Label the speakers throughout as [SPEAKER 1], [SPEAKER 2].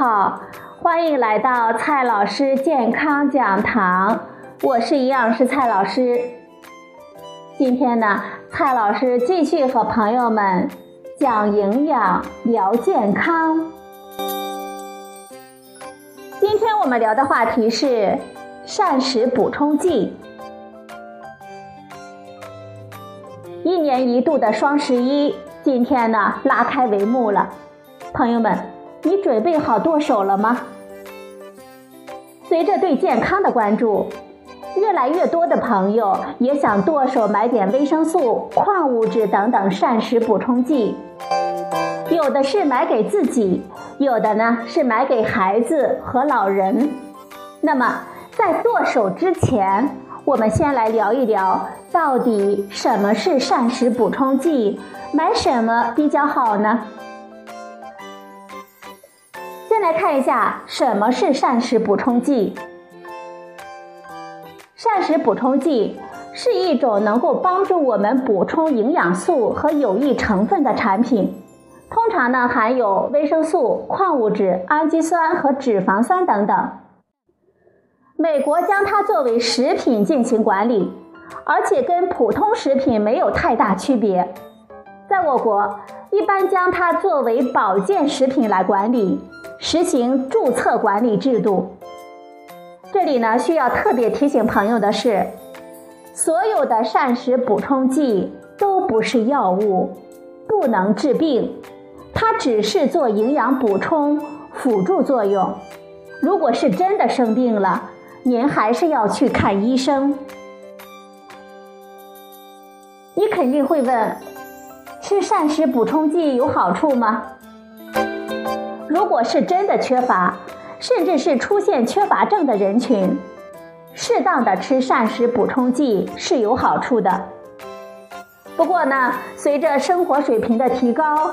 [SPEAKER 1] 好，欢迎来到蔡老师健康讲堂，我是营养师蔡老师。今天呢，蔡老师继续和朋友们讲营养、聊健康。今天我们聊的话题是膳食补充剂。一年一度的双十一，今天呢拉开帷幕了，朋友们，你准备好剁手了吗？随着对健康的关注，越来越多的朋友也想剁手买点维生素、矿物质等等膳食补充剂，有的是买给自己，有的呢是买给孩子和老人。那么在剁手之前，我们先来聊一聊，到底什么是膳食补充剂，买什么比较好呢？先来看一下什么是膳食补充剂。膳食补充剂是一种能够帮助我们补充营养素和有益成分的产品，通常呢含有维生素、矿物质、氨基酸和脂肪酸等等。美国将它作为食品进行管理，而且跟普通食品没有太大区别。在我国，一般将它作为保健食品来管理，实行注册管理制度。这里呢，需要特别提醒朋友的是，所有的膳食补充剂都不是药物，不能治病，它只是做营养补充辅助作用。如果是真的生病了，您还是要去看医生。你肯定会问，吃膳食补充剂有好处吗？如果是真的缺乏，甚至是出现缺乏症的人群，适当的吃膳食补充剂是有好处的。不过呢，随着生活水平的提高，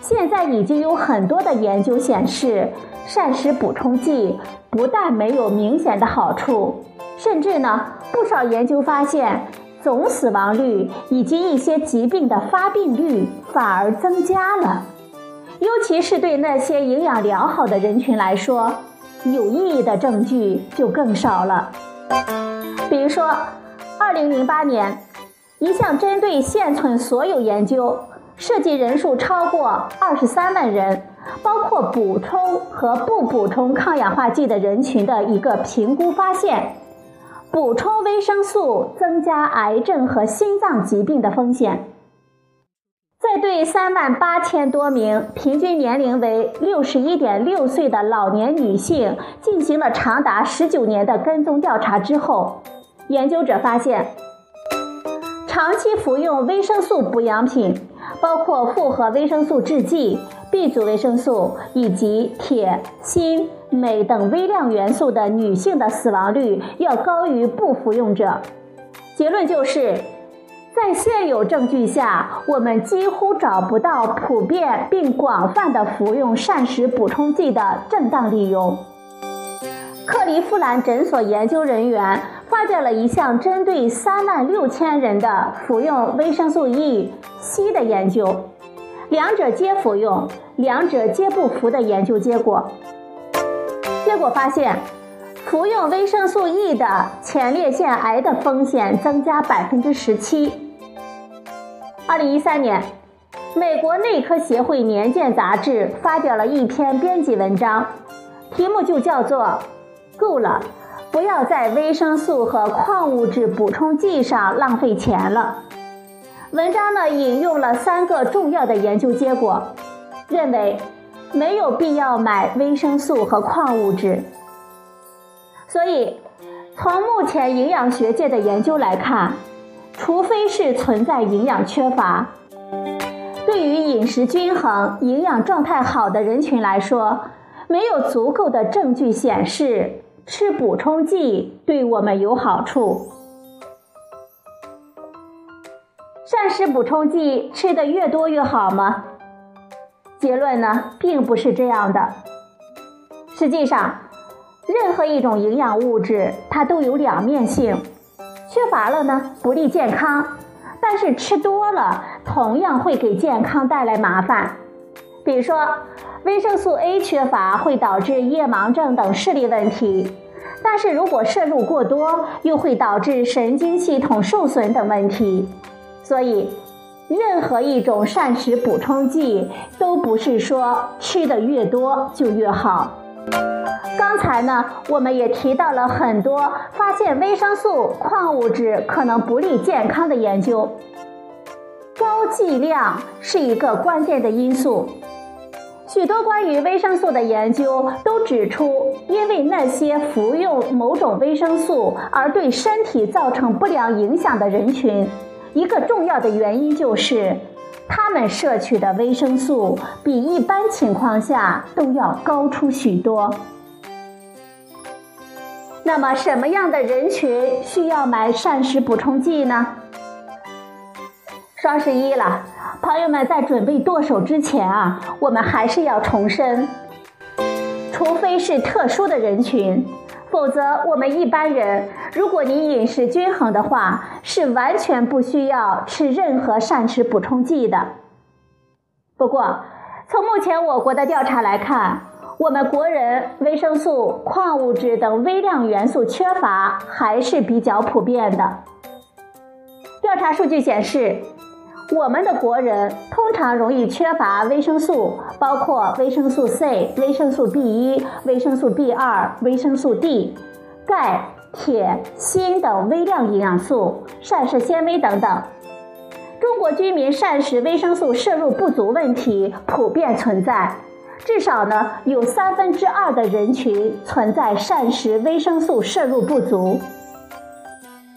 [SPEAKER 1] 现在已经有很多的研究显示，膳食补充剂。不但没有明显的好处，甚至呢，不少研究发现，总死亡率以及一些疾病的发病率反而增加了。尤其是对那些营养良好的人群来说，有意义的证据就更少了。比如说，二零零八年，一项针对现存所有研究。涉及人数超过二十三万人，包括补充和不补充抗氧化剂的人群的一个评估发现，补充维生素增加癌症和心脏疾病的风险。在对三万八千多名平均年龄为六十一点六岁的老年女性进行了长达十九年的跟踪调查之后，研究者发现，长期服用维生素补养品。包括复合维生素制剂、B 族维生素以及铁、锌、镁等微量元素的女性的死亡率要高于不服用者。结论就是，在现有证据下，我们几乎找不到普遍并广泛的服用膳食补充剂的正当理由。克利夫兰诊所研究人员。发表了一项针对三万六千人的服用维生素 E、C 的研究，两者皆服用，两者皆不服的研究结果。结果发现，服用维生素 E 的前列腺癌的风险增加百分之十七。二零一三年，美国内科协会年鉴杂志发表了一篇编辑文章，题目就叫做“够了”。不要在维生素和矿物质补充剂上浪费钱了。文章呢引用了三个重要的研究结果，认为没有必要买维生素和矿物质。所以，从目前营养学界的研究来看，除非是存在营养缺乏，对于饮食均衡、营养状态好的人群来说，没有足够的证据显示。吃补充剂对我们有好处。膳食补充剂吃的越多越好吗？结论呢，并不是这样的。实际上，任何一种营养物质它都有两面性，缺乏了呢不利健康，但是吃多了同样会给健康带来麻烦。比如说，维生素 A 缺乏会导致夜盲症等视力问题，但是如果摄入过多，又会导致神经系统受损等问题。所以，任何一种膳食补充剂都不是说吃的越多就越好。刚才呢，我们也提到了很多发现维生素、矿物质可能不利健康的研究，高剂量是一个关键的因素。许多关于维生素的研究都指出，因为那些服用某种维生素而对身体造成不良影响的人群，一个重要的原因就是，他们摄取的维生素比一般情况下都要高出许多。那么，什么样的人群需要买膳食补充剂呢？双十一了。朋友们，在准备剁手之前啊，我们还是要重申，除非是特殊的人群，否则我们一般人，如果你饮食均衡的话，是完全不需要吃任何膳食补充剂的。不过，从目前我国的调查来看，我们国人维生素、矿物质等微量元素缺乏还是比较普遍的。调查数据显示。我们的国人通常容易缺乏维生素，包括维生素 C、维生素 B1、维生素 B2、维生素 D、钙、铁、锌等微量营养素、膳食纤维等等。中国居民膳食维生素摄入不足问题普遍存在，至少呢有三分之二的人群存在膳食维生素摄入不足，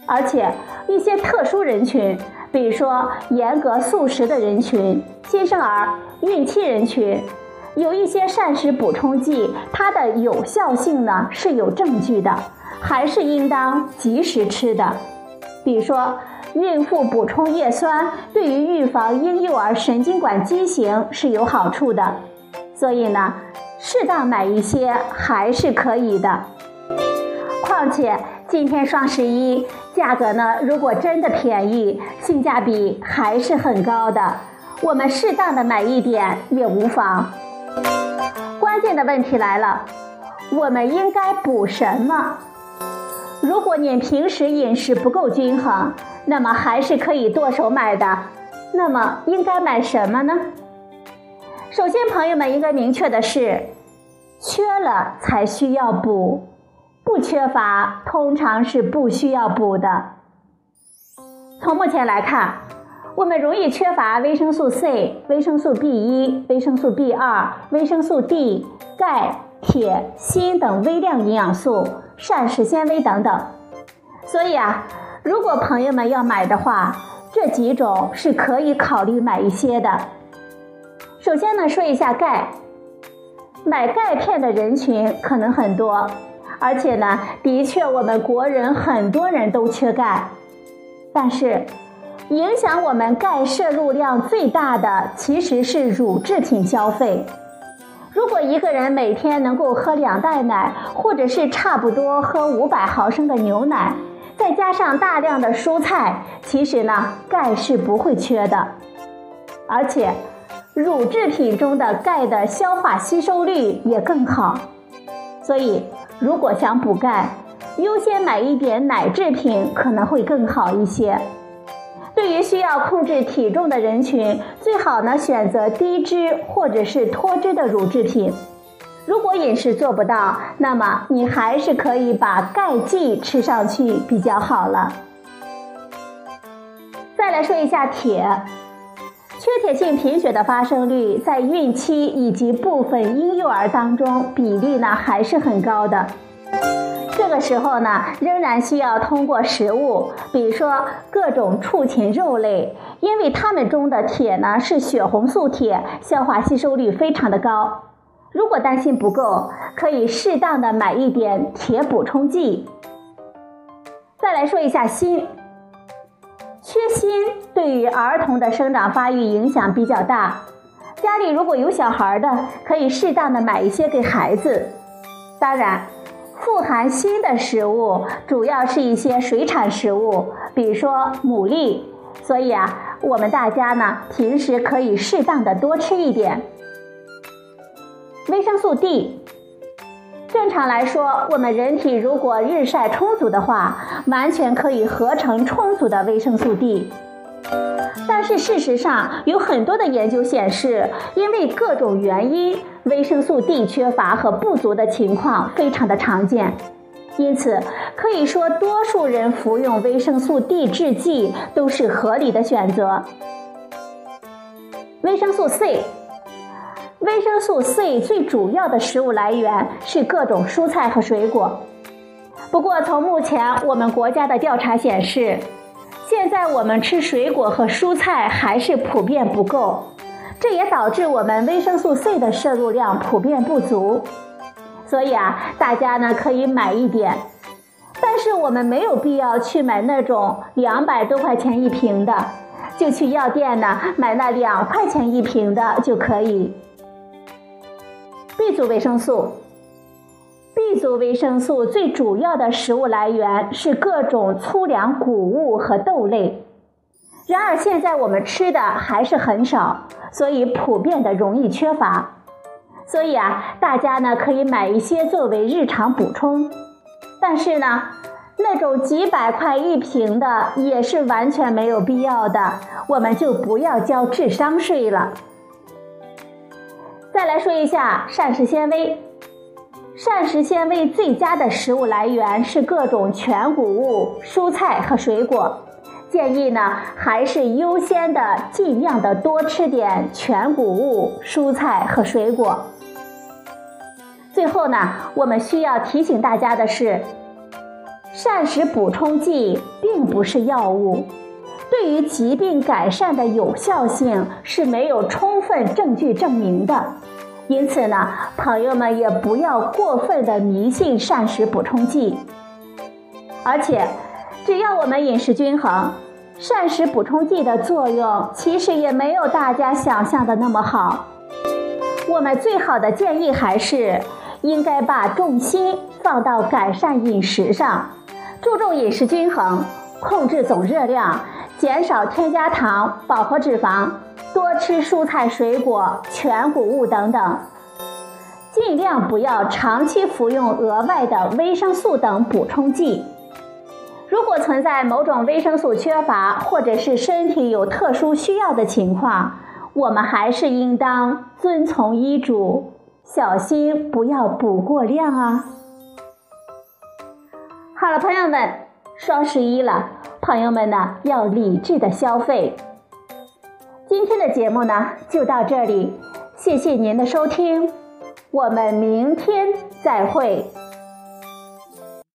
[SPEAKER 1] 而且一些特殊人群。比如说，严格素食的人群、新生儿、孕期人群，有一些膳食补充剂，它的有效性呢是有证据的，还是应当及时吃的。比如说，孕妇补充叶酸，对于预防婴幼儿神经管畸形是有好处的，所以呢，适当买一些还是可以的。况且今天双十一。价格呢？如果真的便宜，性价比还是很高的。我们适当的买一点也无妨。关键的问题来了，我们应该补什么？如果您平时饮食不够均衡，那么还是可以剁手买的。那么应该买什么呢？首先，朋友们应该明确的是，缺了才需要补。不缺乏，通常是不需要补的。从目前来看，我们容易缺乏维生素 C、维生素 B1、维生素 B2、维生素 D、钙、铁、锌等微量营养素、膳食纤维等等。所以啊，如果朋友们要买的话，这几种是可以考虑买一些的。首先呢，说一下钙，买钙片的人群可能很多。而且呢，的确，我们国人很多人都缺钙，但是影响我们钙摄入量最大的其实是乳制品消费。如果一个人每天能够喝两袋奶，或者是差不多喝五百毫升的牛奶，再加上大量的蔬菜，其实呢，钙是不会缺的。而且，乳制品中的钙的消化吸收率也更好，所以。如果想补钙，优先买一点奶制品可能会更好一些。对于需要控制体重的人群，最好呢选择低脂或者是脱脂的乳制品。如果饮食做不到，那么你还是可以把钙剂吃上去比较好了。再来说一下铁。缺铁性贫血的发生率在孕期以及部分婴幼儿当中比例呢还是很高的。这个时候呢，仍然需要通过食物，比如说各种畜禽肉类，因为它们中的铁呢是血红素铁，消化吸收率非常的高。如果担心不够，可以适当的买一点铁补充剂。再来说一下锌。缺锌对于儿童的生长发育影响比较大，家里如果有小孩的，可以适当的买一些给孩子。当然，富含锌的食物主要是一些水产食物，比如说牡蛎。所以啊，我们大家呢平时可以适当的多吃一点。维生素 D。正常来说，我们人体如果日晒充足的话，完全可以合成充足的维生素 D。但是事实上，有很多的研究显示，因为各种原因，维生素 D 缺乏和不足的情况非常的常见。因此，可以说多数人服用维生素 D 制剂都是合理的选择。维生素 C，维生素 C 最主要的食物来源是各种蔬菜和水果。不过，从目前我们国家的调查显示，现在我们吃水果和蔬菜还是普遍不够，这也导致我们维生素 C 的摄入量普遍不足。所以啊，大家呢可以买一点，但是我们没有必要去买那种两百多块钱一瓶的，就去药店呢买那两块钱一瓶的就可以。B 族维生素，B 族维生素最主要的食物来源是各种粗粮谷物和豆类，然而现在我们吃的还是很少，所以普遍的容易缺乏。所以啊，大家呢可以买一些作为日常补充，但是呢，那种几百块一瓶的也是完全没有必要的，我们就不要交智商税了。再来说一下膳食纤维，膳食纤维最佳的食物来源是各种全谷物、蔬菜和水果，建议呢还是优先的尽量的多吃点全谷物、蔬菜和水果。最后呢，我们需要提醒大家的是，膳食补充剂并不是药物，对于疾病改善的有效性是没有充分证据证明的。因此呢，朋友们也不要过分的迷信膳食补充剂。而且，只要我们饮食均衡，膳食补充剂的作用其实也没有大家想象的那么好。我们最好的建议还是。应该把重心放到改善饮食上，注重饮食均衡，控制总热量，减少添加糖、饱和脂肪，多吃蔬菜水果、全谷物等等，尽量不要长期服用额外的维生素等补充剂。如果存在某种维生素缺乏，或者是身体有特殊需要的情况，我们还是应当遵从医嘱。小心不要补过量啊！好了，朋友们，双十一了，朋友们呢要理智的消费。今天的节目呢就到这里，谢谢您的收听，我们明天再会。